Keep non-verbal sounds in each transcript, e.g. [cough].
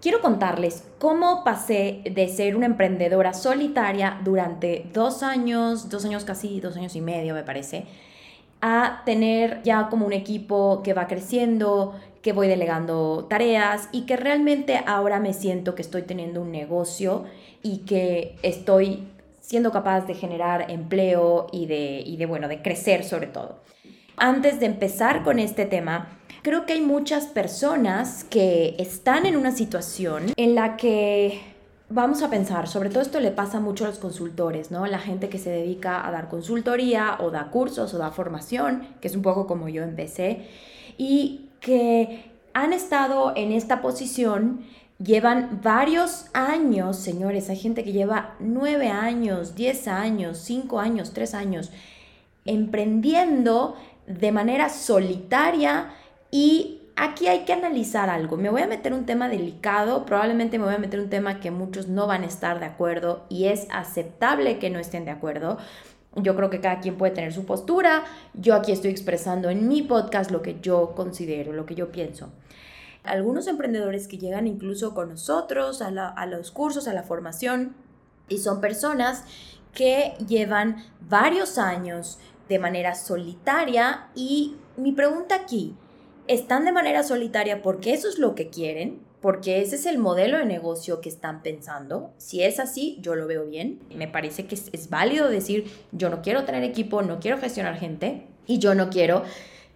Quiero contarles cómo pasé de ser una emprendedora solitaria durante dos años, dos años casi, dos años y medio me parece, a tener ya como un equipo que va creciendo, que voy delegando tareas y que realmente ahora me siento que estoy teniendo un negocio y que estoy siendo capaz de generar empleo y de, y de bueno, de crecer sobre todo. Antes de empezar con este tema, Creo que hay muchas personas que están en una situación en la que vamos a pensar, sobre todo esto le pasa mucho a los consultores, ¿no? La gente que se dedica a dar consultoría o da cursos o da formación, que es un poco como yo empecé, y que han estado en esta posición, llevan varios años, señores, hay gente que lleva nueve años, diez años, cinco años, tres años, emprendiendo de manera solitaria y aquí hay que analizar algo. Me voy a meter un tema delicado, probablemente me voy a meter un tema que muchos no van a estar de acuerdo y es aceptable que no estén de acuerdo. Yo creo que cada quien puede tener su postura. Yo aquí estoy expresando en mi podcast lo que yo considero, lo que yo pienso. Algunos emprendedores que llegan incluso con nosotros a, a los cursos, a la formación, y son personas que llevan varios años de manera solitaria y mi pregunta aquí, están de manera solitaria porque eso es lo que quieren, porque ese es el modelo de negocio que están pensando. Si es así, yo lo veo bien. Me parece que es, válido decir, yo no quiero tener equipo, no quiero gestionar gente y yo no quiero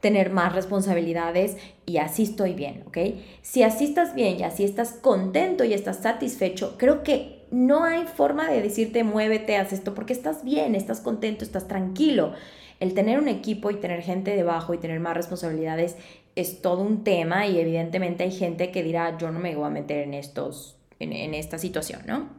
tener más responsabilidades y así estoy bien, ¿ok? Si así estás bien y así estás contento y estás satisfecho, creo que no hay forma de decirte muévete, haz esto, porque estás bien, estás contento, estás tranquilo. El tener un equipo y tener gente debajo y tener más responsabilidades es todo un tema y evidentemente hay gente que dirá, yo no me voy a meter en, estos, en, esta situación, ¿no?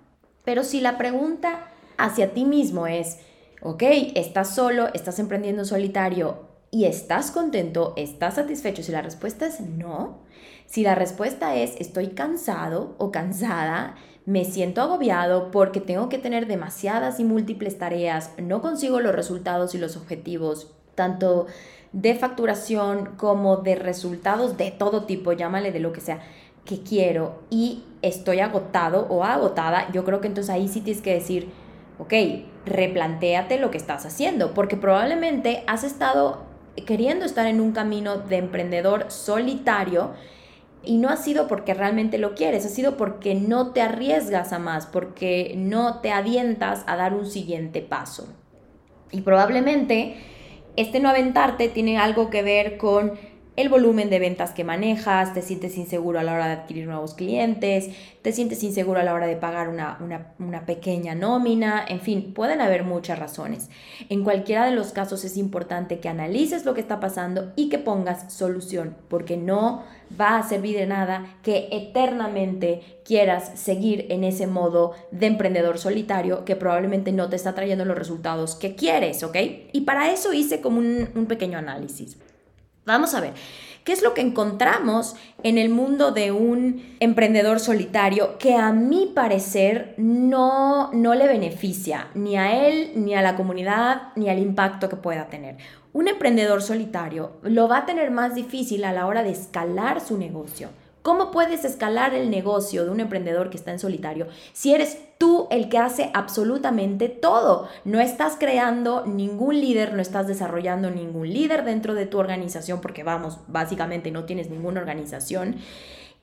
Pero si la pregunta hacia ti mismo es, ok, estás solo, estás emprendiendo solitario y estás contento, estás satisfecho, si la respuesta es no, si la respuesta es estoy cansado o cansada, me siento agobiado porque tengo que tener demasiadas y múltiples tareas, no consigo los resultados y los objetivos, tanto de facturación como de resultados de todo tipo, llámale de lo que sea, que quiero y estoy agotado o agotada, yo creo que entonces ahí sí tienes que decir, ok, replantéate lo que estás haciendo, porque probablemente has estado queriendo estar en un camino de emprendedor solitario y no ha sido porque realmente lo quieres, ha sido porque no te arriesgas a más, porque no te avientas a dar un siguiente paso. Y probablemente este no aventarte tiene algo que ver con el volumen de ventas que manejas, te sientes inseguro a la hora de adquirir nuevos clientes, te sientes inseguro a la hora de pagar una, una, pequeña nómina, en fin, pueden haber muchas razones. En cualquiera de los casos es importante que analices lo que está pasando y que pongas solución, porque no va a servir de nada que eternamente quieras seguir en ese modo de emprendedor solitario que probablemente no te está trayendo los resultados que quieres, ¿ok? Y para eso hice como un, un pequeño análisis. Vamos a ver, ¿qué es lo que encontramos en el mundo de un emprendedor solitario que a mi parecer no, no le beneficia ni a él, ni a la comunidad, ni al impacto que pueda tener? Un emprendedor solitario lo va a tener más difícil a la hora de escalar su negocio ¿Cómo puedes escalar el negocio de un emprendedor que está en solitario si eres tú el que hace absolutamente todo? No estás creando ningún líder, no estás desarrollando ningún líder dentro de tu organización porque vamos, básicamente no tienes ninguna organización.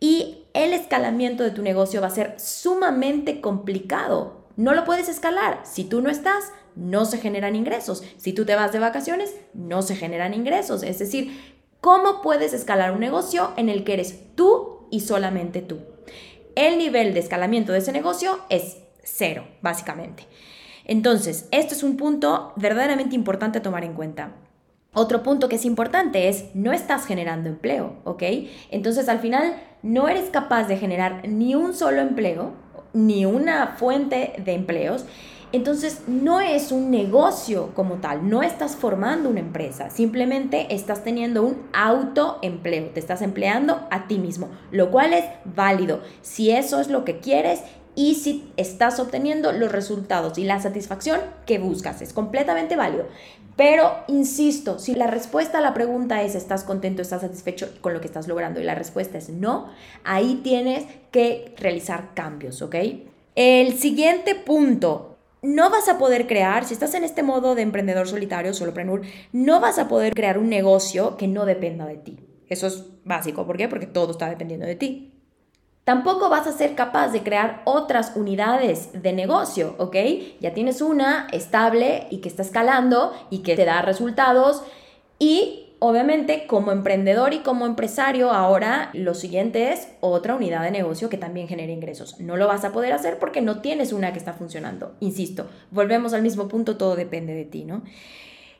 Y el escalamiento de tu negocio va a ser sumamente complicado. No lo puedes escalar. Si tú no estás, no se generan ingresos. Si tú te vas de vacaciones, no se generan ingresos. Es decir, ¿Cómo puedes escalar un negocio en el que eres tú y solamente tú? El nivel de escalamiento de ese negocio es cero, básicamente. Entonces, esto es un punto verdaderamente importante a tomar en cuenta. Otro punto que es importante es, no estás generando empleo, ¿ok? Entonces, al final, no eres capaz de generar ni un solo empleo ni una fuente de empleos. Entonces no es un negocio como tal, no estás formando una empresa, simplemente estás teniendo un autoempleo, te estás empleando a ti mismo, lo cual es válido. Si eso es lo que quieres y si estás obteniendo los resultados y la satisfacción que buscas, es completamente válido. Pero, insisto, si la respuesta a la pregunta es ¿estás contento, estás satisfecho con lo que estás logrando? Y la respuesta es no, ahí tienes que realizar cambios, ¿ok? El siguiente punto no vas a poder crear, si estás en este modo de emprendedor solitario, solopreneur, no vas a poder crear un negocio que no dependa de ti. Eso es básico. ¿Por qué? Porque todo está dependiendo de ti. Tampoco vas a ser capaz de crear otras unidades de negocio, ¿ok? Ya tienes una estable y que está escalando y que te da resultados y obviamente como emprendedor y como empresario ahora lo siguiente es otra unidad de negocio que también genere ingresos. No lo vas a poder hacer porque no tienes una que está funcionando. Insisto, volvemos al mismo punto, todo depende de ti, ¿no?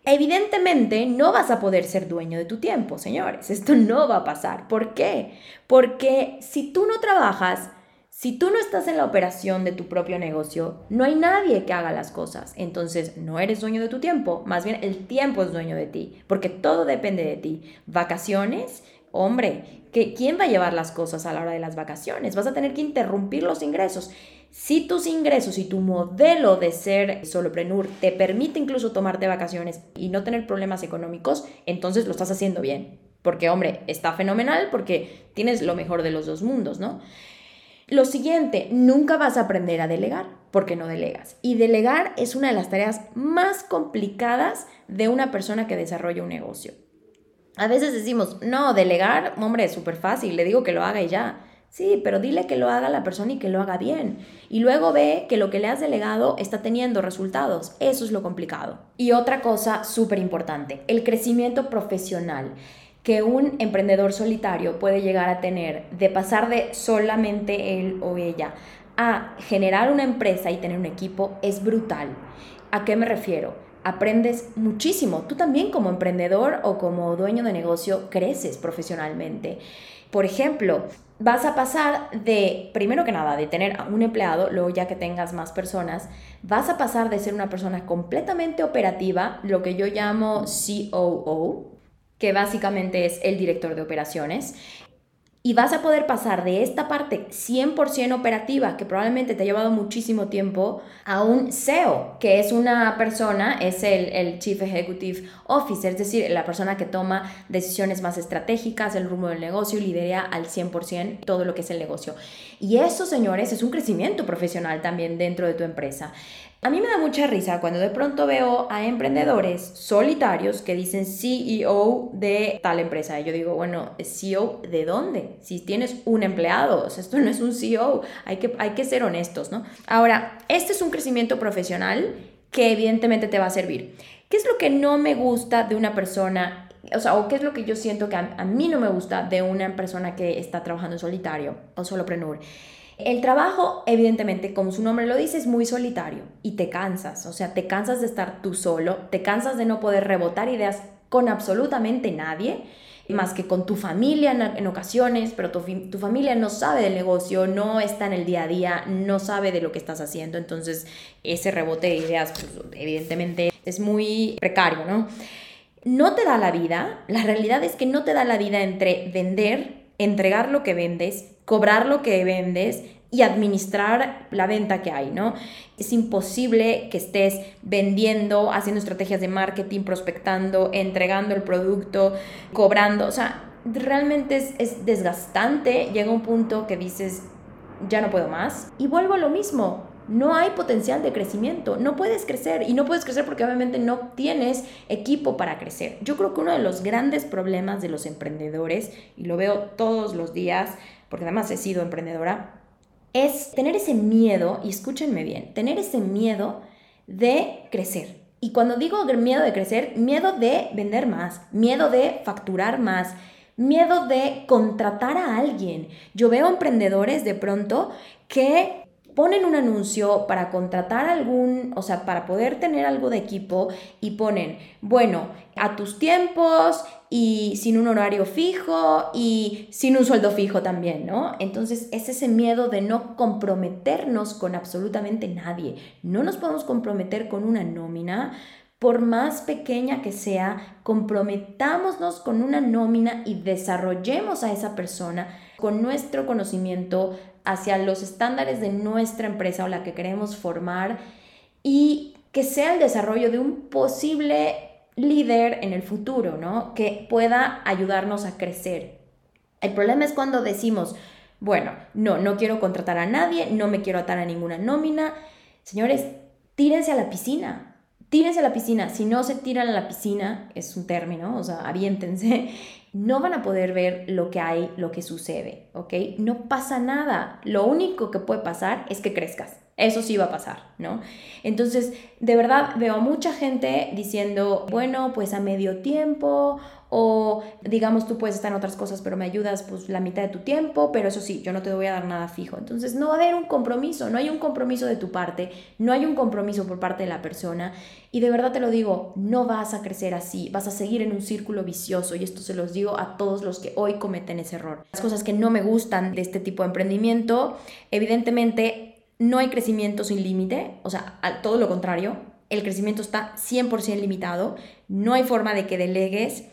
Evidentemente no vas a poder ser dueño de tu tiempo, señores. Esto no va a pasar. ¿Por qué? Porque si tú no trabajas, si tú no estás en la operación de tu propio negocio, no hay nadie que haga las cosas. Entonces, no eres dueño de tu tiempo, más bien el tiempo es dueño de ti, porque todo depende de ti. Vacaciones, hombre, que ¿quién va a llevar las cosas a la hora de las vacaciones? Vas a tener que interrumpir los ingresos. Si tus ingresos y tu modelo de ser soloprenur te permite incluso tomarte vacaciones y no tener problemas económicos, entonces lo estás haciendo bien. Porque, hombre, está fenomenal porque tienes lo mejor de los dos mundos, ¿no? Lo siguiente, nunca vas a aprender a delegar porque no delegas. Y delegar es una de las tareas más complicadas de una persona que desarrolla un negocio. A veces decimos, no, delegar, hombre, es súper fácil, le digo que lo haga y ya. Sí, pero dile que lo haga la persona y que lo haga bien. Y luego ve que lo que le has delegado está teniendo resultados. Eso es lo complicado. Y otra cosa súper importante, el crecimiento profesional que un emprendedor solitario puede llegar a tener de pasar de solamente él o ella a generar una empresa y tener un equipo es brutal. ¿A qué me refiero? Aprendes muchísimo. Tú también como emprendedor o como dueño de negocio creces profesionalmente. Por ejemplo, vas a pasar de, primero que nada, de tener un empleado, luego ya que tengas más personas, vas a pasar de ser una persona completamente operativa, lo que yo llamo COO, que básicamente es el director de operaciones. Y vas a poder pasar de esta parte 100% operativa, que probablemente te ha llevado muchísimo tiempo, a un CEO, que es una persona, es el, el, Chief Executive Officer, es decir, la persona que toma decisiones más estratégicas, el rumbo del negocio y lidera al 100% todo lo que es el negocio. Y eso, señores, es un crecimiento profesional también dentro de tu empresa. A mí me da mucha risa cuando de pronto veo a emprendedores solitarios que dicen CEO de tal empresa. Yo digo, bueno, ¿CEO de dónde? Si tienes un empleado, esto no es un CEO, hay que, hay que ser honestos, ¿no? Ahora, este es un crecimiento profesional que evidentemente te va a servir. ¿Qué es lo que no me gusta de una persona o sea, o qué es lo que yo siento que a, mí no me gusta de una persona que está trabajando solitario o solopreneur. El trabajo, evidentemente, como su nombre lo dice, es muy solitario y te cansas, o sea, te cansas de estar tú solo, te cansas de no poder rebotar ideas con absolutamente nadie, más que con tu familia en, ocasiones, pero tu, tu, familia no sabe del negocio, no está en el día a día, no sabe de lo que estás haciendo, entonces ese rebote de ideas, pues, evidentemente, es muy precario, ¿no? No te da la vida, la realidad es que no te da la vida entre vender, entregar lo que vendes, cobrar lo que vendes y administrar la venta que hay, ¿no? Es imposible que estés vendiendo, haciendo estrategias de marketing, prospectando, entregando el producto, cobrando, o sea, realmente es, es desgastante, llega un punto que dices, ya no puedo más, y vuelvo a lo mismo, no hay potencial de crecimiento, no puedes crecer y no puedes crecer porque obviamente no tienes equipo para crecer. Yo creo que uno de los grandes problemas de los emprendedores, y lo veo todos los días, porque además he sido emprendedora, es tener ese miedo, y escúchenme bien, tener ese miedo de crecer. Y cuando digo miedo de crecer, miedo de vender más, miedo de facturar más, miedo de contratar a alguien. Yo veo emprendedores de pronto que ponen un anuncio para contratar algún, o sea, para poder tener algo de equipo y ponen, bueno, a tus tiempos y sin un horario fijo y sin un sueldo fijo también, ¿no? Entonces es ese miedo de no comprometernos con absolutamente nadie. No nos podemos comprometer con una nómina. Por más pequeña que sea, comprometámonos con una nómina y desarrollemos a esa persona con nuestro conocimiento hacia los estándares de nuestra empresa o la que queremos formar y que sea el desarrollo de un posible líder en el futuro, ¿no? Que pueda ayudarnos a crecer. El problema es cuando decimos, bueno, no, no quiero contratar a nadie, no me quiero atar a ninguna nómina. Señores, tírense a la piscina. Tírense a la piscina. Si no se tiran a la piscina, es un término, o sea, aviéntense [laughs] no van a poder ver lo que hay, lo que sucede, ¿ok? No pasa nada. Lo único que puede pasar es que crezcas. Eso sí va a pasar, ¿no? Entonces, de verdad veo a mucha gente diciendo, bueno, pues a medio tiempo o digamos tú puedes estar en otras cosas pero me ayudas pues la mitad de tu tiempo, pero eso sí, yo no te voy a dar nada fijo. Entonces no va a haber un compromiso, no hay un compromiso de tu parte, no hay un compromiso por parte de la persona y de verdad te lo digo, no vas a crecer así, vas a seguir en un círculo vicioso y esto se los digo a todos los que hoy cometen ese error. Las cosas que no me gustan de este tipo de emprendimiento, evidentemente no hay crecimiento sin límite, o sea, todo lo contrario, el crecimiento está 100% limitado, no hay forma de que delegues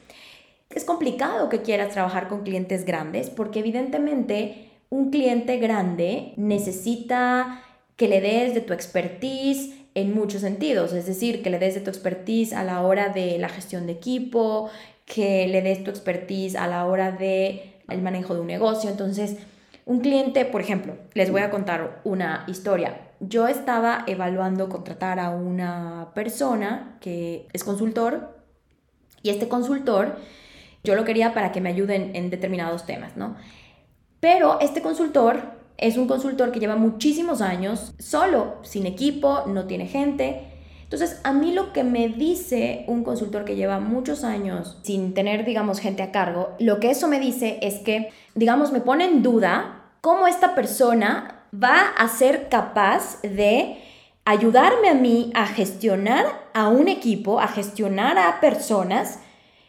es complicado que quieras trabajar con clientes grandes porque evidentemente un cliente grande necesita que le des de tu expertise en muchos sentidos, es decir, que le des de tu expertise a la hora de la gestión de equipo, que le des tu expertise a la hora de el manejo de un negocio. Entonces, un cliente, por ejemplo, les voy a contar una historia. Yo estaba evaluando contratar a una persona que es consultor y este consultor yo lo quería para que me ayuden en determinados temas, ¿no? Pero este consultor es un consultor que lleva muchísimos años solo, sin equipo, no tiene gente. Entonces, a mí lo que me dice un consultor que lleva muchos años sin tener, digamos, gente a cargo, lo que eso me dice es que, digamos, me pone en duda cómo esta persona va a ser capaz de ayudarme a mí a gestionar a un equipo, a gestionar a personas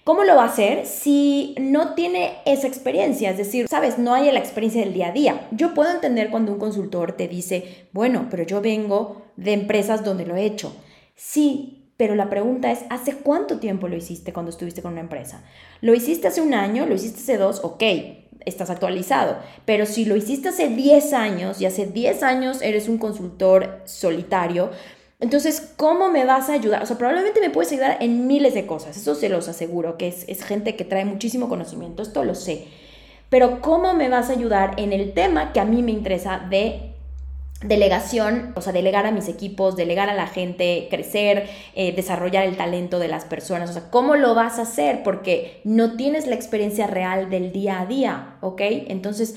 ¿Cómo lo va a hacer si no tiene esa experiencia? Es decir, sabes, no hay la experiencia del día a día. Yo puedo entender cuando un consultor te dice, bueno, pero yo vengo de empresas donde lo he hecho. Sí, pero la pregunta es, ¿hace cuánto tiempo lo hiciste cuando estuviste con una empresa? ¿Lo hiciste hace un año? ¿Lo hiciste hace dos? Ok, estás actualizado. Pero si lo hiciste hace 10 años y hace 10 años eres un consultor solitario, entonces, ¿cómo me vas a ayudar? O sea, probablemente me puedes ayudar en miles de cosas, eso se los aseguro, que es, gente que trae muchísimo conocimiento, esto lo sé. Pero ¿cómo me vas a ayudar en el tema que a mí me interesa de delegación, o sea, delegar a mis equipos, delegar a la gente, crecer, eh, desarrollar el talento de las personas, o sea, ¿cómo lo vas a hacer? Porque no tienes la experiencia real del día a día, ¿ok? Entonces,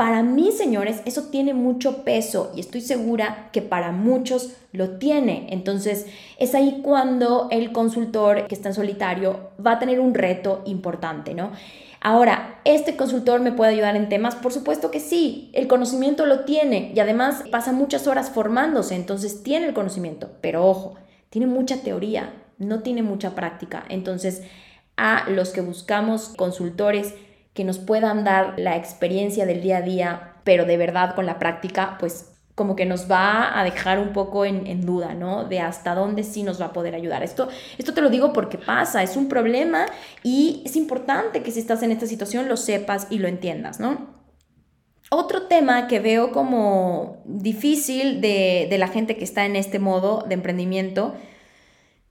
para mí, señores, eso tiene mucho peso y estoy segura que para muchos lo tiene. Entonces, es ahí cuando el consultor que está en solitario va a tener un reto importante, ¿no? Ahora, ¿este consultor me puede ayudar en temas? Por supuesto que sí, el conocimiento lo tiene y además pasa muchas horas formándose, entonces tiene el conocimiento, pero ojo, tiene mucha teoría, no tiene mucha práctica. Entonces, a los que buscamos consultores, que nos puedan dar la experiencia del día a día, pero de verdad con la práctica, pues como que nos va a dejar un poco en, duda, ¿no? De hasta dónde sí nos va a poder ayudar. Esto, esto te lo digo porque pasa, es un problema y es importante que si estás en esta situación lo sepas y lo entiendas, ¿no? Otro tema que veo como difícil de, de la gente que está en este modo de emprendimiento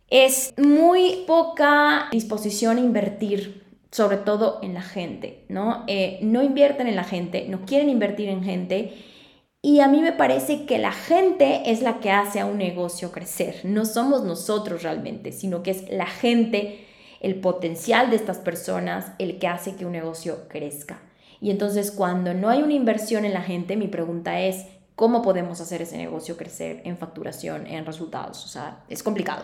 es muy poca disposición a invertir sobre todo en la gente, ¿no? Eh, no invierten en la gente, no quieren invertir en gente y a mí me parece que la gente es la que hace a un negocio crecer, no somos nosotros realmente, sino que es la gente, el potencial de estas personas, el que hace que un negocio crezca. Y entonces cuando no hay una inversión en la gente, mi pregunta es, ¿cómo podemos hacer ese negocio crecer en facturación, en resultados? O sea, es complicado.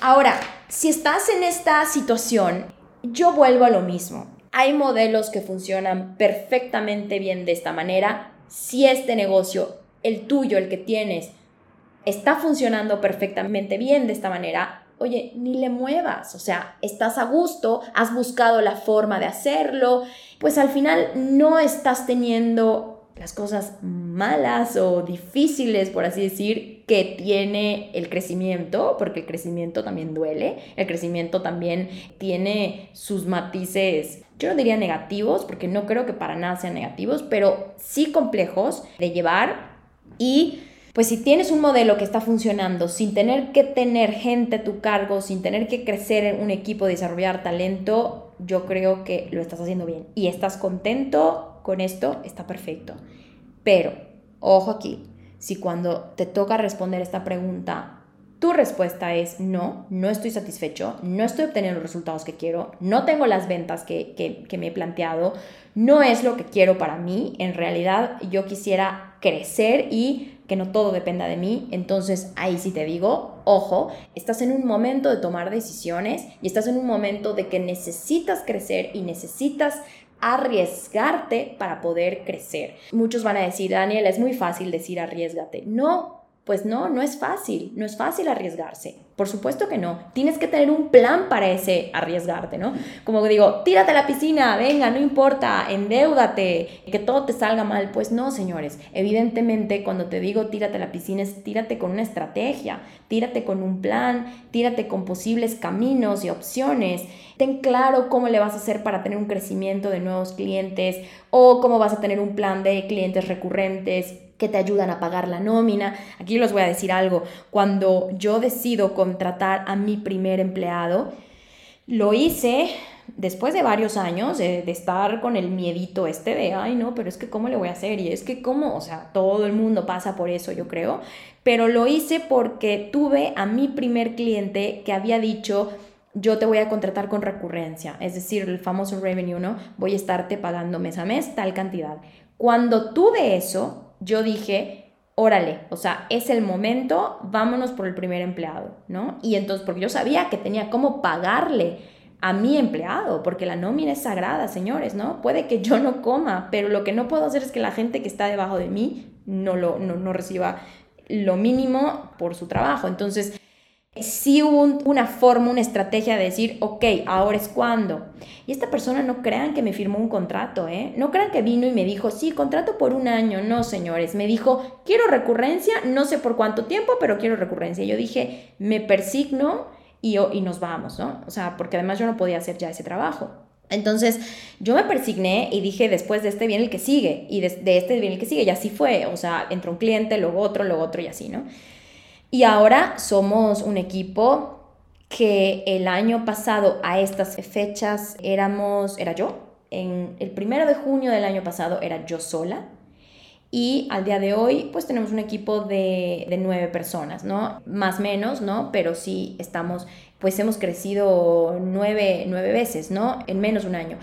Ahora, si estás en esta situación yo vuelvo a lo mismo. Hay modelos que funcionan perfectamente bien de esta manera. Si este negocio el tuyo, el que tienes, está funcionando perfectamente bien de esta manera, oye, ni le muevas, o sea, estás a gusto, has buscado la forma de hacerlo, pues al final no estás teniendo las cosas malas o difíciles, por así decir, que tiene el crecimiento, porque el crecimiento también duele, el crecimiento también tiene sus matices, yo no diría negativos, porque no creo que para nada sean negativos, pero sí complejos de llevar y pues si tienes un modelo que está funcionando sin tener que tener gente a tu cargo, sin tener que crecer en un equipo, desarrollar talento, yo creo que lo estás haciendo bien y estás contento con esto está perfecto. Pero, ojo aquí, si cuando te toca responder esta pregunta, tu respuesta es no, no estoy satisfecho, no estoy obteniendo los resultados que quiero, no tengo las ventas que, que me he planteado, no es lo que quiero para mí, en realidad yo quisiera crecer y que no todo dependa de mí, entonces ahí sí te digo, ojo, estás en un momento de tomar decisiones y estás en un momento de que necesitas crecer y necesitas arriesgarte para poder crecer. Muchos van a decir, Daniel, es muy fácil decir arriesgate. No, pues no, no es fácil, no es fácil arriesgarse. Por supuesto que no. Tienes que tener un plan para ese arriesgarte, ¿no? Como digo, tírate a la piscina, venga, no importa, endeudate, que todo te salga mal. Pues no, señores. Evidentemente, cuando te digo tírate a la piscina, es tírate con una estrategia, tírate con un plan, tírate con posibles caminos y opciones. Ten claro cómo le vas a hacer para tener un crecimiento de nuevos clientes o cómo vas a tener un plan de clientes recurrentes que te ayudan a pagar la nómina. Aquí les voy a decir algo. Cuando yo decido contratar a mi primer empleado, lo hice después de varios años de, estar con el miedito este de, ay, no, pero es que cómo le voy a hacer y es que cómo, o sea, todo el mundo pasa por eso, yo creo, pero lo hice porque tuve a mi primer cliente que había dicho, yo te voy a contratar con recurrencia, es decir, el famoso revenue, ¿no? Voy a estarte pagando mes a mes tal cantidad. Cuando tuve eso, yo dije, órale, o sea, es el momento, vámonos por el primer empleado, ¿no? Y entonces, porque yo sabía que tenía cómo pagarle a mi empleado, porque la nómina es sagrada, señores, ¿no? Puede que yo no coma, pero lo que no puedo hacer es que la gente que está debajo de mí no, lo, no, no reciba lo mínimo por su trabajo. Entonces, sí hubo una forma, una estrategia de decir, ok, ahora es cuando. Y esta persona no crean que me firmó un contrato, ¿eh? No crean que vino y me dijo, sí, contrato por un año. No, señores, me dijo, quiero recurrencia, no sé por cuánto tiempo, pero quiero recurrencia. Yo dije, me persigno y, y nos vamos, ¿no? O sea, porque además yo no podía hacer ya ese trabajo. Entonces yo me persigné y dije, después de este viene el que sigue, y de, de este viene el que sigue, y así fue, o sea, entró un cliente, luego otro, luego otro y así, ¿no? Y ahora somos un equipo que el año pasado a estas fechas éramos, era yo. En el primero de junio del año pasado era yo sola. Y al día de hoy, pues tenemos un equipo de, nueve personas, ¿no? Más menos, ¿no? Pero sí estamos, pues hemos crecido nueve, nueve veces, ¿no? En menos un año.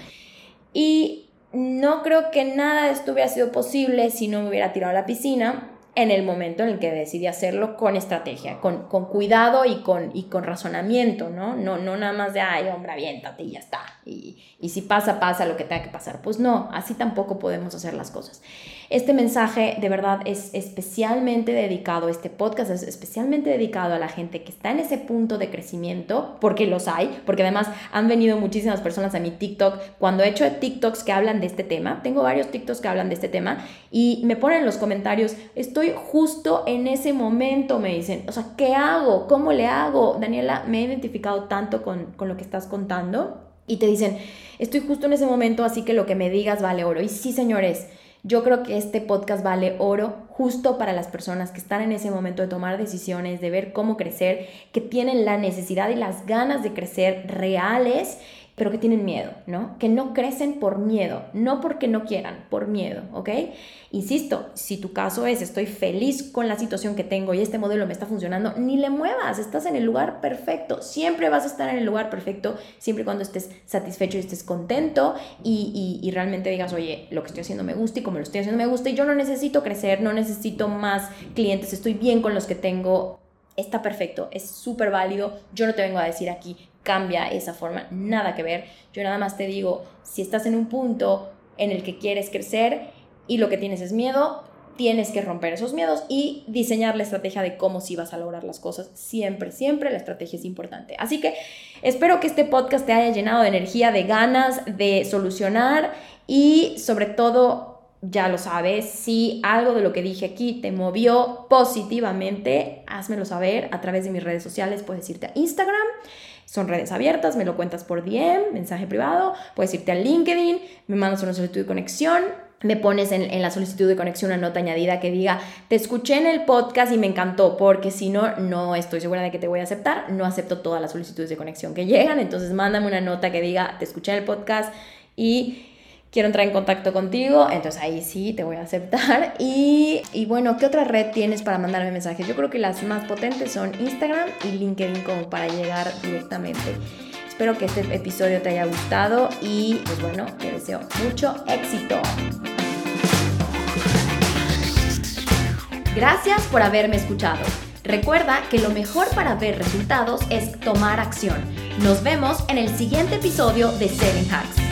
Y no creo que nada de esto hubiera sido posible si no me hubiera tirado a la piscina en el momento en el que decidí hacerlo con estrategia, con, con cuidado y con, y con razonamiento, ¿no? ¿no? No nada más de, ay, hombre, aviéntate y ya está. Y, y si pasa, pasa lo que tenga que pasar. Pues no, así tampoco podemos hacer las cosas. Este mensaje de verdad es especialmente dedicado, este podcast es especialmente dedicado a la gente que está en ese punto de crecimiento, porque los hay, porque además han venido muchísimas personas a mi TikTok. Cuando he hecho TikToks que hablan de este tema, tengo varios TikToks que hablan de este tema y me ponen en los comentarios, estoy justo en ese momento, me dicen, o sea, ¿qué hago? ¿Cómo le hago? Daniela, me he identificado tanto con, con lo que estás contando y te dicen, estoy justo en ese momento, así que lo que me digas vale oro. Y sí, señores, yo creo que este podcast vale oro justo para las personas que están en ese momento de tomar decisiones, de ver cómo crecer, que tienen la necesidad y las ganas de crecer reales pero que tienen miedo, ¿no? Que no crecen por miedo, no porque no quieran, por miedo, ¿ok? Insisto, si tu caso es estoy feliz con la situación que tengo y este modelo me está funcionando, ni le muevas, estás en el lugar perfecto, siempre vas a estar en el lugar perfecto, siempre y cuando estés satisfecho y estés contento y, y, realmente digas, oye, lo que estoy haciendo me gusta y como lo estoy haciendo me gusta y yo no necesito crecer, no necesito más clientes, estoy bien con los que tengo, está perfecto, es súper válido. Yo no te vengo a decir aquí cambia esa forma, nada que ver. Yo nada más te digo, si estás en un punto en el que quieres crecer y lo que tienes es miedo, tienes que romper esos miedos y diseñar la estrategia de cómo sí vas a lograr las cosas. Siempre, siempre la estrategia es importante. Así que espero que este podcast te haya llenado de energía, de ganas de solucionar y sobre todo ya lo sabes, si algo de lo que dije aquí te movió positivamente, házmelo saber a través de mis redes sociales. Puedes irte a Instagram, son redes abiertas, me lo cuentas por DM, mensaje privado, puedes irte a LinkedIn, me mandas una solicitud de conexión, me pones en, la solicitud de conexión una nota añadida que diga, te escuché en el podcast y me encantó, porque si no, no estoy segura de que te voy a aceptar, no acepto todas las solicitudes de conexión que llegan, entonces mándame una nota que diga, te escuché en el podcast y quiero entrar en contacto contigo, entonces ahí sí te voy a aceptar. [laughs] Y, y, bueno, ¿qué otra red tienes para mandarme mensajes? Yo creo que las más potentes son Instagram y LinkedIn como para llegar directamente. Espero que este episodio te haya gustado y pues bueno, te deseo mucho éxito. Gracias por haberme escuchado. Recuerda que lo mejor para ver resultados es tomar acción. Nos vemos en el siguiente episodio de Selling Hacks.